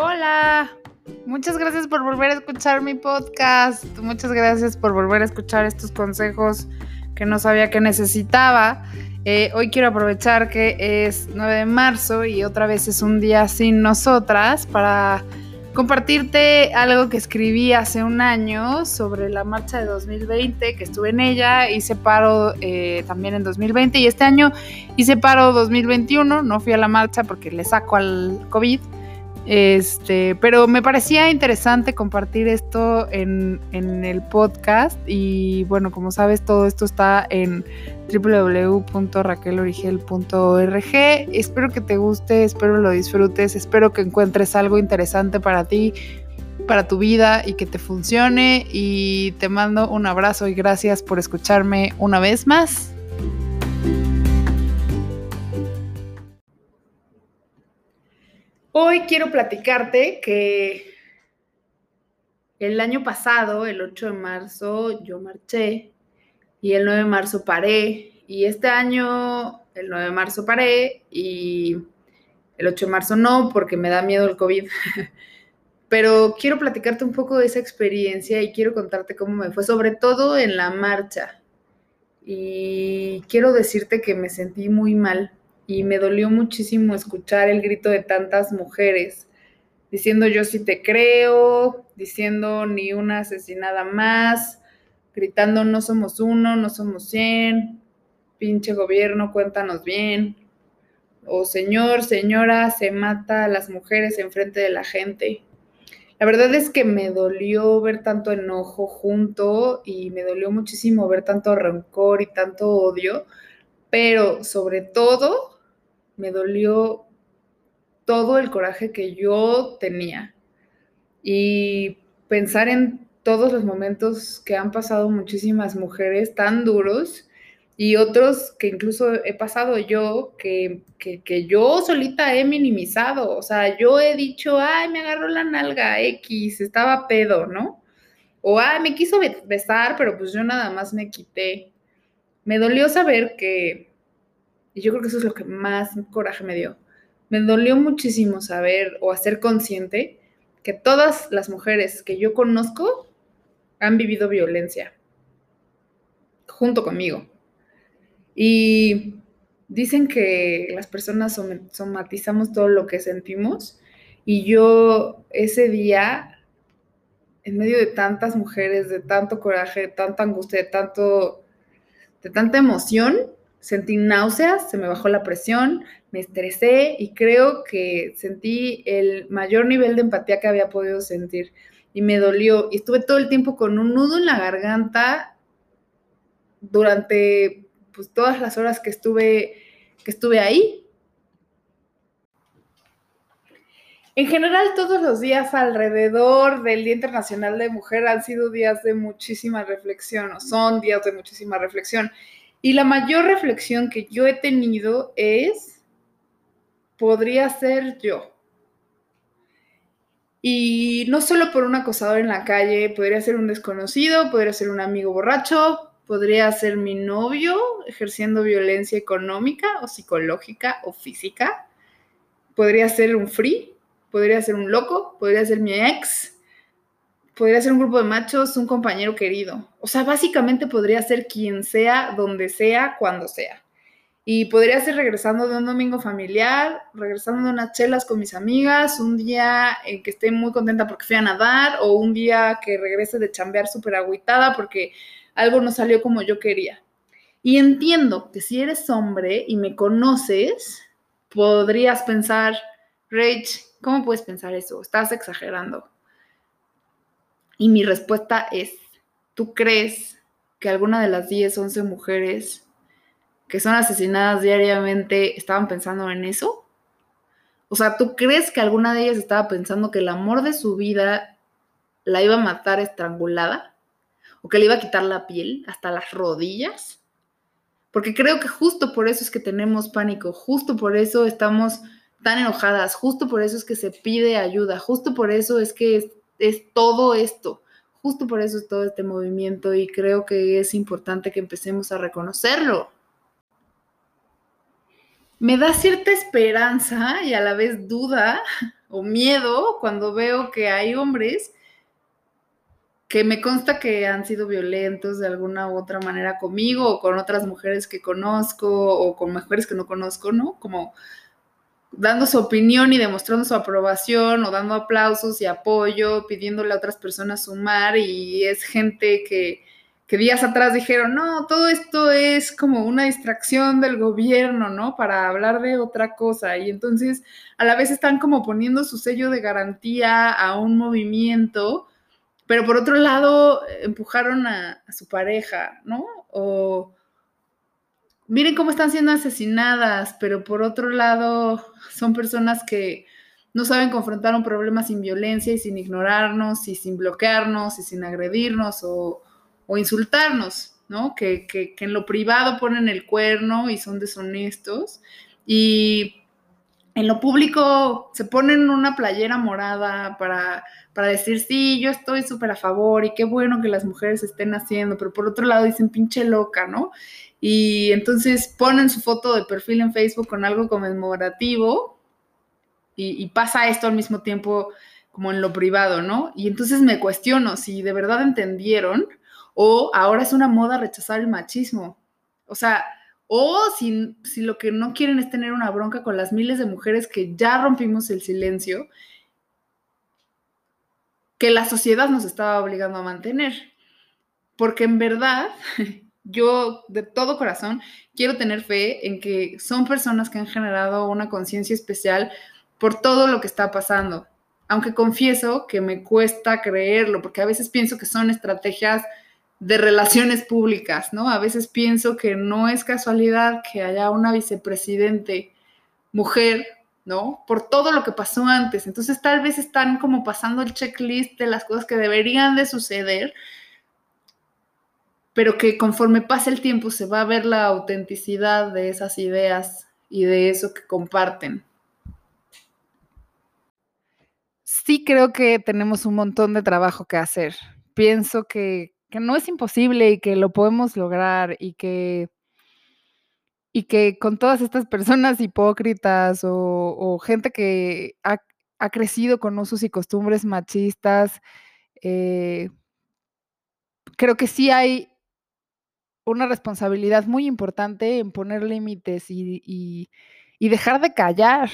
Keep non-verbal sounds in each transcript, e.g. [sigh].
Hola, muchas gracias por volver a escuchar mi podcast. Muchas gracias por volver a escuchar estos consejos que no sabía que necesitaba. Eh, hoy quiero aprovechar que es 9 de marzo y otra vez es un día sin nosotras para compartirte algo que escribí hace un año sobre la marcha de 2020, que estuve en ella, hice paro eh, también en 2020 y este año hice paro 2021, no fui a la marcha porque le saco al COVID este, pero me parecía interesante compartir esto en, el podcast y bueno, como sabes, todo esto está en www.raquelorigel.org. Espero que te guste, espero lo disfrutes, espero que encuentres algo interesante para ti, para tu vida y que te funcione y te mando un abrazo y gracias por escucharme una vez más. Hoy quiero platicarte que el año pasado, el 8 de marzo, yo marché y el 9 de marzo paré. Y este año, el 9 de marzo paré y el 8 de marzo no, porque me da miedo el COVID. [laughs] Pero quiero platicarte un poco de esa experiencia y quiero contarte cómo me fue, sobre todo en la marcha. Y quiero decirte que me sentí muy mal y me dolió muchísimo escuchar el grito de tantas mujeres diciendo yo sí te creo, diciendo ni una asesinada más, gritando no somos uno, no somos cien, pinche gobierno, cuéntanos bien. O señor, señora, se mata a las mujeres enfrente de la gente. La verdad es que me dolió ver tanto enojo junto y me dolió muchísimo ver tanto rencor y tanto odio, pero sobre todo me dolió todo el coraje que yo tenía. Y pensar en todos los momentos que han pasado muchísimas mujeres tan duros y otros que incluso he pasado yo, que, que, yo solita he minimizado. O sea, yo he dicho, ay, me agarró la nalga X, estaba pedo, ¿no? O, ay, me quiso besar, pero pues yo nada más me quité. Me dolió saber que y yo creo que eso es lo que más coraje me dio. Me dolió muchísimo saber o hacer consciente que todas las mujeres que yo conozco han vivido violencia junto conmigo. Y dicen que las personas somatizamos todo lo que sentimos y yo ese día, en medio de tantas mujeres, de tanto coraje, de tanta angustia, de, tanto, de tanta emoción, sentí náuseas, se me bajó la presión, me estresé y creo que sentí el mayor nivel de empatía que había podido sentir y me dolió y estuve todo el tiempo con un nudo en la garganta durante pues, todas las horas que estuve, que estuve ahí. En general, todos los días alrededor del Día Internacional de Mujer han sido días de muchísima reflexión, o son días de muchísima reflexión. Y la mayor reflexión que yo he tenido es, podría ser yo. Y no solo por un acosador en la calle, podría ser un desconocido, podría ser un amigo borracho, podría ser mi novio ejerciendo violencia económica o psicológica o física, podría ser un free, podría ser un loco, podría ser mi ex, podría ser un grupo de machos, un compañero querido. O sea, básicamente podría ser quien sea, donde sea, cuando sea. Y podría ser regresando de un domingo familiar, regresando de unas chelas con mis amigas, un día en que esté muy contenta porque fui a nadar, o un día que regrese de chambear súper agüitada porque algo no salió como yo quería. Y entiendo que si eres hombre y me conoces, podrías pensar, Rach, ¿cómo puedes pensar eso? Estás exagerando. Y mi respuesta es, ¿tú crees que alguna de las 10, 11 mujeres que son asesinadas diariamente estaban pensando en eso? O sea, ¿tú crees que alguna de ellas estaba pensando que el amor de su vida la iba a matar estrangulada? ¿O que le iba a quitar la piel hasta las rodillas? Porque creo que justo por eso es que tenemos pánico, justo por eso estamos tan enojadas, justo por eso es que se pide ayuda, justo por eso es que es todo esto. Justo por eso es todo este movimiento y creo que es importante que empecemos a reconocerlo. Me da cierta esperanza y a la vez duda [laughs] o miedo cuando veo que hay hombres que me consta que han sido violentos de alguna u otra manera conmigo o con otras mujeres que conozco o con mujeres que no conozco, ¿no? Como dando su opinión y demostrando su aprobación o dando aplausos y apoyo, pidiéndole a otras personas sumar y es gente que, que días atrás dijeron, no, todo esto es como una distracción del gobierno, ¿no? Para hablar de otra cosa y entonces a la vez están como poniendo su sello de garantía a un movimiento pero por otro lado empujaron a, su pareja, ¿no? Miren cómo están siendo asesinadas, pero por otro lado son personas que no saben confrontar un problema sin violencia y sin ignorarnos y sin bloquearnos y sin agredirnos o, insultarnos, ¿no? Que, que, en lo privado ponen el cuerno y son deshonestos y en lo público se ponen una playera morada para para decir, sí, yo estoy súper a favor y qué bueno que las mujeres estén haciendo, pero por otro lado dicen pinche loca, ¿no? Y entonces ponen su foto de perfil en Facebook con algo conmemorativo y, y pasa esto al mismo tiempo como en lo privado, ¿no? Y entonces me cuestiono si de verdad entendieron o ahora es una moda rechazar el machismo. O sea, o si, si, lo que no quieren es tener una bronca con las miles de mujeres que ya rompimos el silencio que la sociedad nos estaba obligando a mantener. Porque en verdad, [laughs] yo de todo corazón quiero tener fe en que son personas que han generado una conciencia especial por todo lo que está pasando. Aunque confieso que me cuesta creerlo, porque a veces pienso que son estrategias de relaciones públicas, ¿no? A veces pienso que no es casualidad que haya una vicepresidente mujer ¿no? Por todo lo que pasó antes. Entonces tal vez están como pasando el checklist de las cosas que deberían de suceder, pero que conforme pase el tiempo se va a ver la autenticidad de esas ideas y de eso que comparten. Sí creo que tenemos un montón de trabajo que hacer. Pienso que, que no es imposible y que lo podemos lograr y que y que con todas estas personas hipócritas o, gente que ha, crecido con usos y costumbres machistas, eh, creo que sí hay una responsabilidad muy importante en poner límites y, dejar de callar,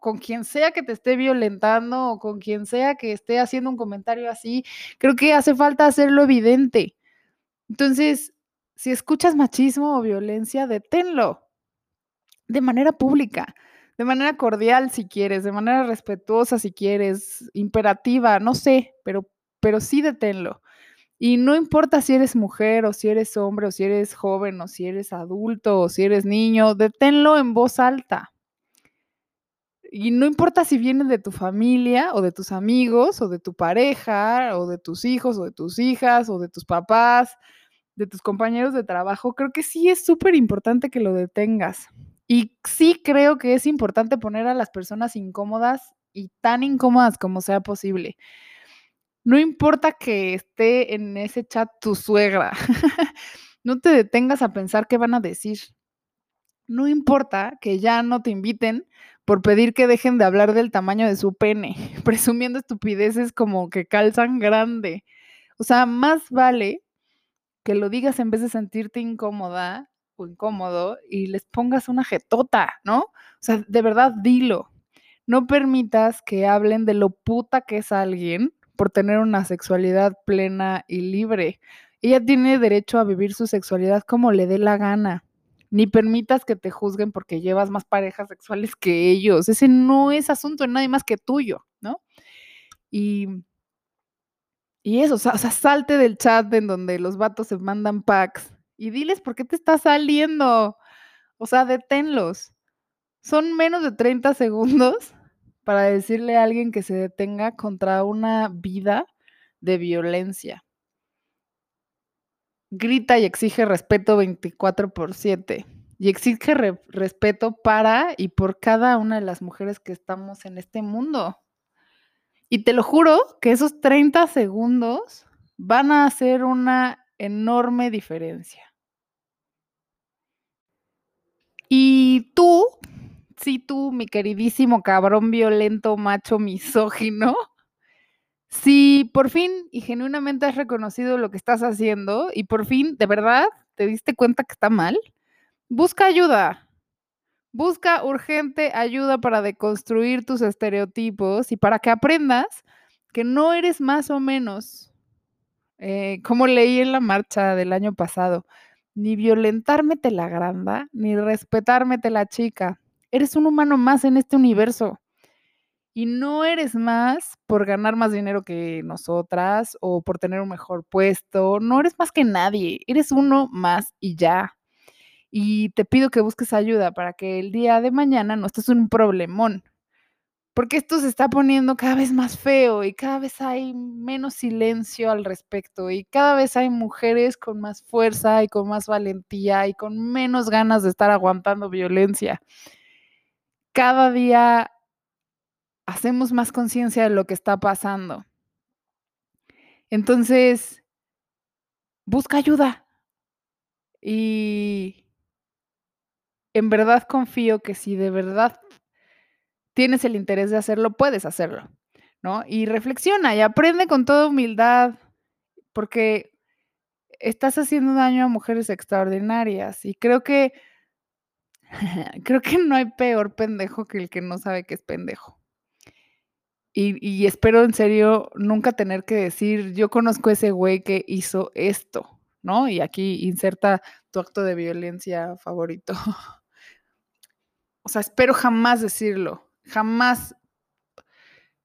Con quien sea que te esté violentando o con quien sea que esté haciendo un comentario así, creo que hace falta hacerlo evidente. Entonces, si escuchas machismo o violencia, deténlo de manera pública, de manera cordial si quieres, de manera respetuosa si quieres, imperativa, no sé, pero, pero sí deténlo. Y no importa si eres mujer o si eres hombre o si eres joven o si eres adulto o si eres niño, deténlo en voz alta. Y no importa si viene de tu familia o de tus amigos o de tu pareja o de tus hijos o de tus hijas o de tus papás de tus compañeros de trabajo, creo que sí es súper importante que lo detengas. Y sí creo que es importante poner a las personas incómodas y tan incómodas como sea posible. No importa que esté en ese chat tu suegra, [laughs] no te detengas a pensar qué van a decir. No importa que ya no te inviten por pedir que dejen de hablar del tamaño de su pene, [laughs] presumiendo estupideces como que calzan grande. O sea, más vale que lo digas en vez de sentirte incómoda o incómodo y les pongas una jetota, ¿no? O sea, de verdad, dilo. No permitas que hablen de lo puta que es alguien por tener una sexualidad plena y libre. Ella tiene derecho a vivir su sexualidad como le dé la gana. Ni permitas que te juzguen porque llevas más parejas sexuales que ellos. Ese no es asunto de nadie más que tuyo, ¿no? Y y eso, o sea, salte del chat en donde los vatos se mandan packs y diles por qué te está saliendo. O sea, deténlos. Son menos de 30 segundos para decirle a alguien que se detenga contra una vida de violencia. Grita y exige respeto 24 por 7. Y exige respeto para y por cada una de las mujeres que estamos en este mundo. Y te lo juro que esos 30 segundos van a hacer una enorme diferencia. Y tú, sí tú, mi queridísimo cabrón violento, macho, misógino, si por fin y genuinamente has reconocido lo que estás haciendo y por fin, de verdad, te diste cuenta que está mal, busca ayuda. Busca urgente ayuda para deconstruir tus estereotipos y para que aprendas que no eres más o menos, eh, como leí en la marcha del año pasado, ni violentarme te la granda, ni respetarme te la chica. Eres un humano más en este universo. Y no eres más por ganar más dinero que nosotras o por tener un mejor puesto. No eres más que nadie. Eres uno más y ya. Y te pido que busques ayuda para que el día de mañana no estés un problemón. Porque esto se está poniendo cada vez más feo y cada vez hay menos silencio al respecto y cada vez hay mujeres con más fuerza y con más valentía y con menos ganas de estar aguantando violencia. Cada día hacemos más conciencia de lo que está pasando. Entonces, busca ayuda. Y en verdad confío que si de verdad tienes el interés de hacerlo, puedes hacerlo, ¿no? Y reflexiona y aprende con toda humildad, porque estás haciendo daño a mujeres extraordinarias y creo que [laughs] creo que no hay peor pendejo que el que no sabe que es pendejo. Y, espero en serio nunca tener que decir, yo conozco a ese güey que hizo esto, ¿no? Y aquí inserta tu acto de violencia favorito. [laughs] o sea, espero jamás decirlo, jamás,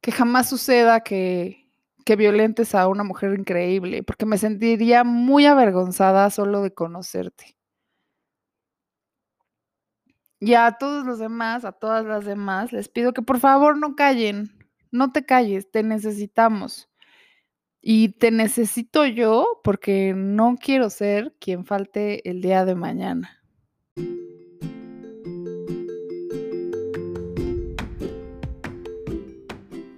que jamás suceda que, que violentes a una mujer increíble, porque me sentiría muy avergonzada solo de conocerte. Y a todos los demás, a todas las demás, les pido que por favor no callen, no te calles, te necesitamos. Y te necesito yo porque no quiero ser quien falte el día de mañana.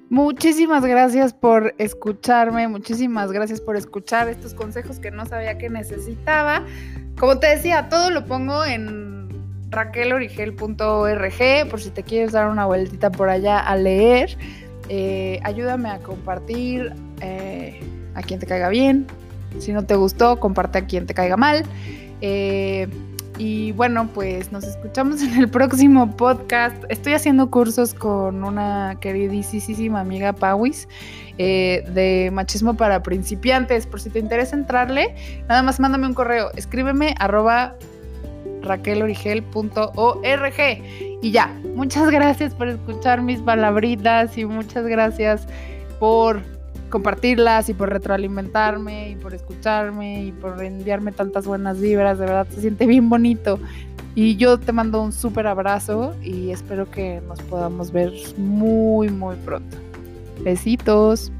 Muchísimas gracias por escucharme, muchísimas gracias por escuchar estos consejos que no sabía que necesitaba. Como te decía, todo lo pongo en raquelorigel.org por si te quieres dar una vueltita por allá a leer. Eh, ayúdame a compartir eh, a quien te caiga bien. Si no te gustó, comparte a quien te caiga mal. Eh, y bueno, pues nos escuchamos [laughs] en el próximo podcast. Estoy haciendo cursos con una queridísima amiga Pauis de machismo para principiantes. Por si te interesa entrarle, nada más mándame un correo. Escríbeme arroba raquelorigel.org. Y ya, muchas gracias por escuchar mis palabritas y muchas gracias por compartirlas y por retroalimentarme y por escucharme y por enviarme tantas buenas vibras. De verdad, se siente bien bonito. Y yo te mando un súper abrazo y espero que nos podamos ver muy, muy pronto. Besitos.